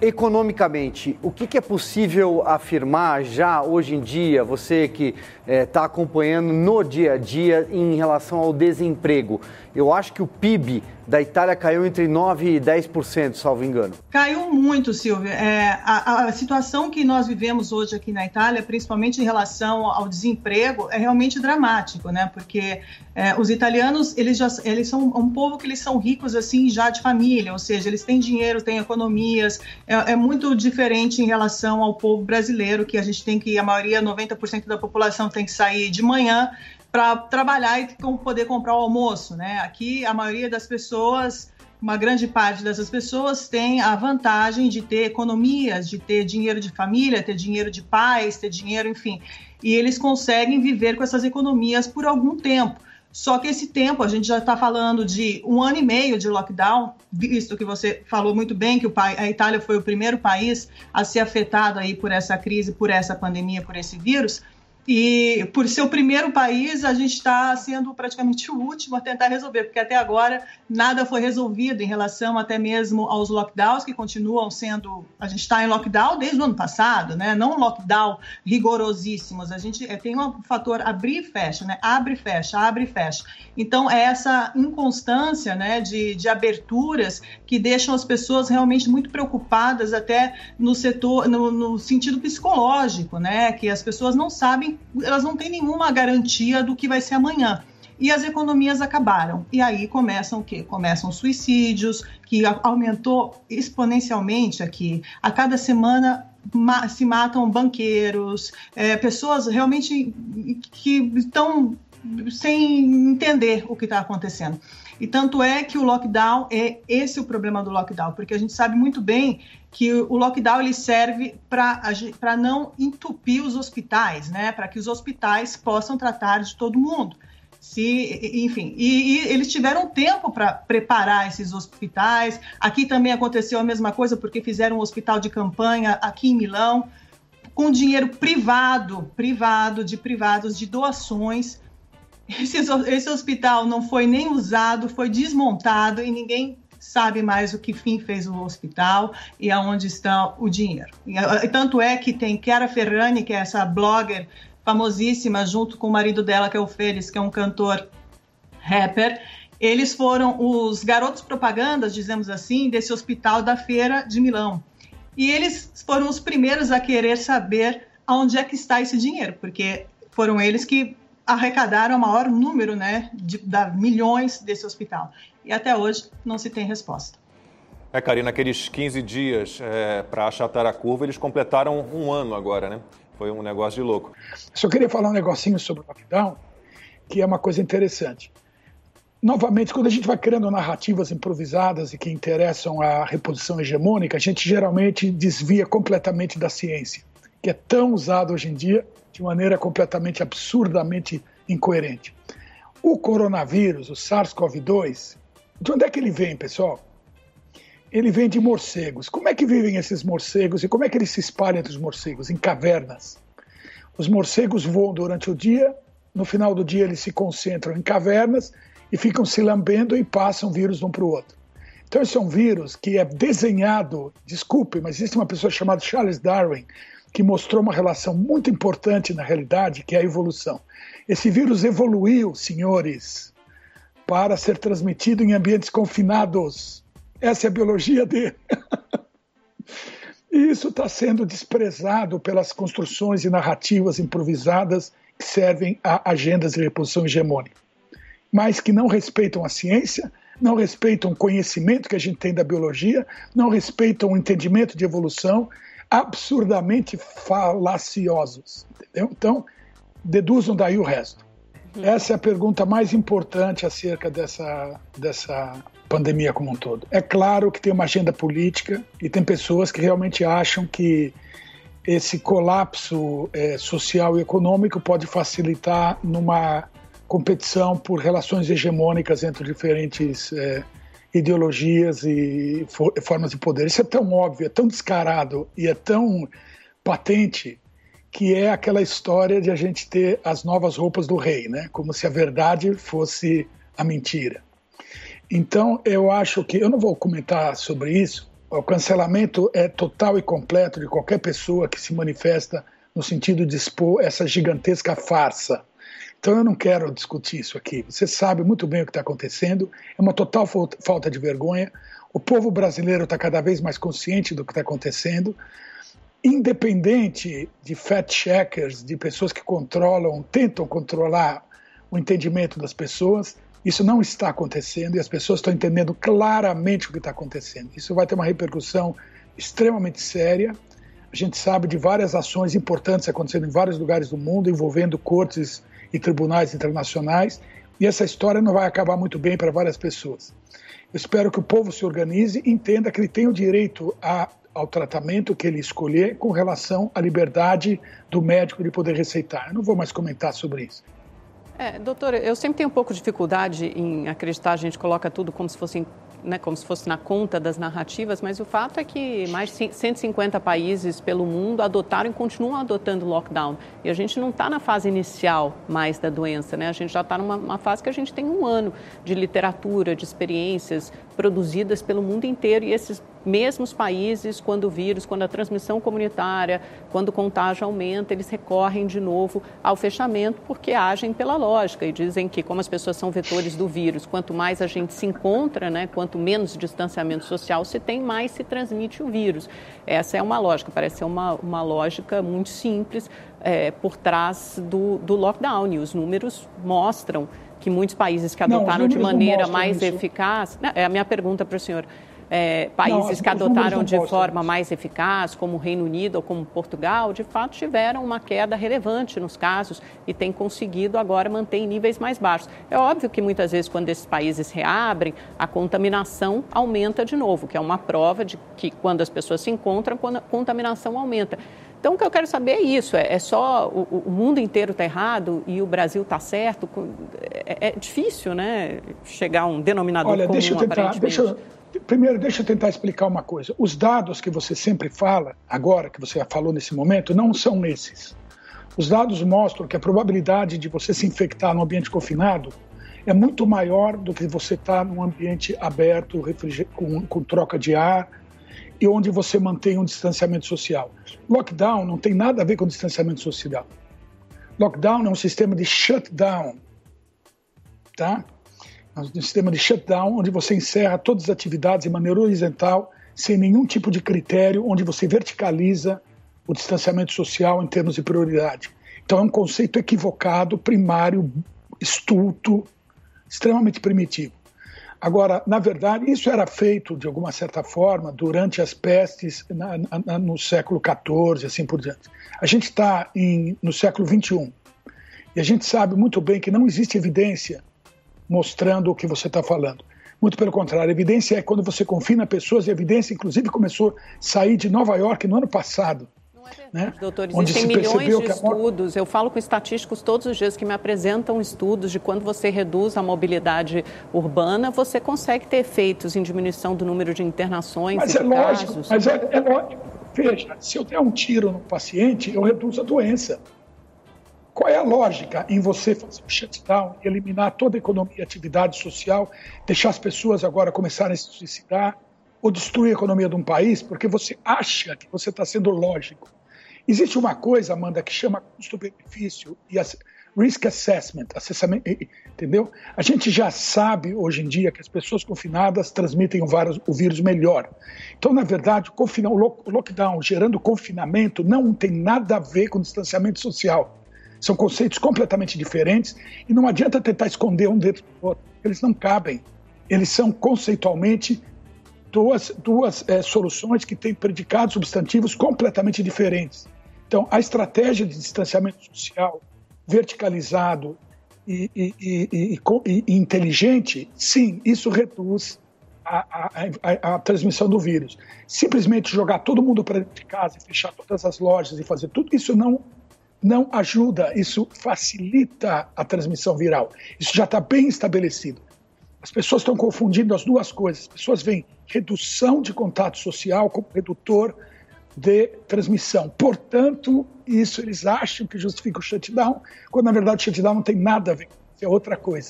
economicamente, o que, que, é possível afirmar já hoje em dia, você que está eh, acompanhando no dia a dia em relação ao desemprego? Eu acho que o PIB da Itália caiu entre 9% e 10%, salvo engano. Caiu muito, Silvia. É, a, a, situação que nós vivemos hoje aqui na Itália, principalmente em relação ao desemprego, é realmente dramático, né? Porque é, os italianos, eles, já, eles são um povo que eles são ricos, assim, já de família, ou seja, eles têm dinheiro, têm economias, é, é muito diferente em relação ao povo brasileiro, que a gente tem que, a maioria, 90% da população tem que sair de manhã para trabalhar e poder comprar o almoço, né? Aqui a maioria das pessoas, uma grande parte dessas pessoas tem a vantagem de ter economias, de ter dinheiro de família, ter dinheiro de pais, ter dinheiro, enfim, e eles conseguem viver com essas economias por algum tempo. Só que esse tempo, a gente já está falando de um ano e meio de lockdown, visto que você falou muito bem que a Itália foi o primeiro país a ser afetado aí por essa crise, por essa pandemia, por esse vírus. E por ser o primeiro país, a gente está sendo praticamente o último a tentar resolver, porque até agora nada foi resolvido em relação até mesmo aos lockdowns, que continuam sendo. A gente está em lockdown desde o ano passado, né? não lockdown rigorosíssimos. A gente é, tem um fator abrir e fecha, né? abre e fecha, abre e fecha. Então, é essa inconstância né, de, de aberturas que deixam as pessoas realmente muito preocupadas, até no setor, no, no sentido psicológico, né? que as pessoas não sabem elas não têm nenhuma garantia do que vai ser amanhã. E as economias acabaram. E aí começam o quê? Começam suicídios, que aumentou exponencialmente aqui. A cada semana se matam banqueiros, é, pessoas realmente que estão sem entender o que está acontecendo. E tanto é que o lockdown é esse o problema do lockdown, porque a gente sabe muito bem que o lockdown ele serve para não entupir os hospitais, né? Para que os hospitais possam tratar de todo mundo. Se, enfim, e, e eles tiveram tempo para preparar esses hospitais. Aqui também aconteceu a mesma coisa, porque fizeram um hospital de campanha aqui em Milão, com dinheiro privado, privado, de privados, de doações. Esse, esse hospital não foi nem usado, foi desmontado e ninguém sabe mais o que fim fez o hospital e aonde está o dinheiro. E, tanto é que tem Chiara Ferrani, que é essa blogger famosíssima, junto com o marido dela, que é o Félix, que é um cantor rapper, eles foram os garotos propagandas, dizemos assim, desse hospital da Feira de Milão. E eles foram os primeiros a querer saber aonde é que está esse dinheiro, porque foram eles que arrecadaram o maior número né, de, milhões desse hospital. E até hoje não se tem resposta. É, Karina, aqueles 15 dias é, para achatar a curva, eles completaram um ano agora, né? Foi um negócio de louco. Só queria falar um negocinho sobre o lockdown, que é uma coisa interessante. Novamente, quando a gente vai criando narrativas improvisadas e que interessam a reposição hegemônica, a gente geralmente desvia completamente da ciência, que é tão usada hoje em dia de maneira completamente absurdamente incoerente. O coronavírus, o SARS-CoV-2, de onde é que ele vem, pessoal? Ele vem de morcegos. Como é que vivem esses morcegos e como é que eles se espalham entre os morcegos? Em cavernas. Os morcegos voam durante o dia, no final do dia eles se concentram em cavernas e ficam se lambendo e passam vírus um para o outro. Então, esse é um vírus que é desenhado, desculpe, mas existe uma pessoa chamada Charles Darwin, que mostrou uma relação muito importante na realidade, que é a evolução. Esse vírus evoluiu, senhores, para ser transmitido em ambientes confinados. Essa é a biologia dele. e isso está sendo desprezado pelas construções e narrativas improvisadas que servem a agendas de reposição hegemônica, mas que não respeitam a ciência, não respeitam o conhecimento que a gente tem da biologia, não respeitam o entendimento de evolução absurdamente falaciosos. Entendeu? Então, deduzam daí o resto. Uhum. Essa é a pergunta mais importante acerca dessa, dessa pandemia como um todo. É claro que tem uma agenda política e tem pessoas que realmente acham que esse colapso é, social e econômico pode facilitar numa competição por relações hegemônicas entre diferentes é, ideologias e formas de poder. Isso é tão óbvio, é tão descarado e é tão patente que é aquela história de a gente ter as novas roupas do rei, né? Como se a verdade fosse a mentira. Então, eu acho que eu não vou comentar sobre isso, O cancelamento é total e completo de qualquer pessoa que se manifesta no sentido de expor essa gigantesca farsa. Então eu não quero discutir isso aqui. Você sabe muito bem o que está acontecendo. É uma total falta de vergonha. O povo brasileiro está cada vez mais consciente do que está acontecendo. Independente de fact-checkers, de pessoas que controlam, tentam controlar o entendimento das pessoas, isso não está acontecendo e as pessoas estão entendendo claramente o que está acontecendo. Isso vai ter uma repercussão extremamente séria. A gente sabe de várias ações importantes acontecendo em vários lugares do mundo, envolvendo cortes e tribunais internacionais, e essa história não vai acabar muito bem para várias pessoas. Eu espero que o povo se organize e entenda que ele tem o direito a, ao tratamento que ele escolher com relação à liberdade do médico de poder receitar. Eu não vou mais comentar sobre isso. É, doutor, eu sempre tenho um pouco de dificuldade em acreditar, a gente coloca tudo como se fosse né, como se fosse na conta das narrativas, mas o fato é que mais de 150 países pelo mundo adotaram e continuam adotando lockdown. E a gente não está na fase inicial mais da doença, né? A gente já está numa fase que a gente tem um ano de literatura, de experiências produzidas pelo mundo inteiro e esses mesmos países, quando o vírus, quando a transmissão comunitária, quando o contágio aumenta, eles recorrem de novo ao fechamento porque agem pela lógica e dizem que, como as pessoas são vetores do vírus, quanto mais a gente se encontra, né, quanto menos distanciamento social se tem, mais se transmite o vírus. Essa é uma lógica, parece ser uma, uma lógica muito simples é, por trás do, do lockdown e os números mostram que muitos países que adotaram Não, de maneira mais isso. eficaz. É a minha pergunta para o senhor é, países não, que adotaram de forma mais eficaz, como o Reino Unido ou como Portugal, de fato tiveram uma queda relevante nos casos e têm conseguido agora manter em níveis mais baixos. É óbvio que muitas vezes, quando esses países reabrem, a contaminação aumenta de novo, que é uma prova de que quando as pessoas se encontram, a contaminação aumenta. Então, o que eu quero saber é isso: é, é só o, o, mundo inteiro está errado e o Brasil está certo? É, é, difícil, né? Chegar a um denominador Olha, comum, deixa eu tentar, deixa eu, Primeiro, deixa eu tentar explicar uma coisa. Os dados que você sempre fala, agora que você falou nesse momento, não são esses. Os dados mostram que a probabilidade de você se infectar num ambiente confinado é muito maior do que você estar tá num ambiente aberto, com, com troca de ar e onde você mantém um distanciamento social. Lockdown não tem nada a ver com distanciamento social. Lockdown é um sistema de shutdown, tá? Um sistema de shutdown, onde você encerra todas as atividades de maneira horizontal, sem nenhum tipo de critério, onde você verticaliza o distanciamento social em termos de prioridade. Então é um conceito equivocado, primário, estulto, extremamente primitivo. Agora, na verdade, isso era feito de alguma certa forma durante as pestes na, na, no século XIV, assim por diante. A gente está no século XXI e a gente sabe muito bem que não existe evidência mostrando o que você está falando. Muito pelo contrário, a evidência é quando você confina pessoas, e a evidência, inclusive, começou a sair de Nova York no ano passado. Não é verdade, né? doutor. Existem milhões de estudos. Eu falo com estatísticos todos os dias que me apresentam estudos de quando você reduz a mobilidade urbana, você consegue ter efeitos em diminuição do número de internações mas e é lógico, casos. Mas é, é lógico. Veja, se eu der um tiro no paciente, eu reduzo a doença. Qual é a lógica em você fazer um shutdown, eliminar toda a economia e atividade social, deixar as pessoas agora começarem a se suicidar ou destruir a economia de um país porque você acha que você está sendo lógico? Existe uma coisa, Amanda, que chama custo-benefício e risk assessment, entendeu? A gente já sabe hoje em dia que as pessoas confinadas transmitem o vírus melhor. Então, na verdade, o lockdown gerando confinamento não tem nada a ver com distanciamento social. São conceitos completamente diferentes e não adianta tentar esconder um dentro do outro. Eles não cabem. Eles são conceitualmente duas, duas é, soluções que têm predicados substantivos completamente diferentes. Então, a estratégia de distanciamento social verticalizado e, e, e, e inteligente, sim, isso reduz a, a, a, a, transmissão do vírus. Simplesmente jogar todo mundo para dentro de casa fechar todas as lojas e fazer tudo isso não não ajuda, isso facilita a transmissão viral. Isso já está bem estabelecido. As pessoas estão confundindo as duas coisas. As pessoas veem redução de contato social como redutor de transmissão. Portanto, isso eles acham que justifica o shutdown, quando na verdade o shutdown não tem nada a ver é outra coisa.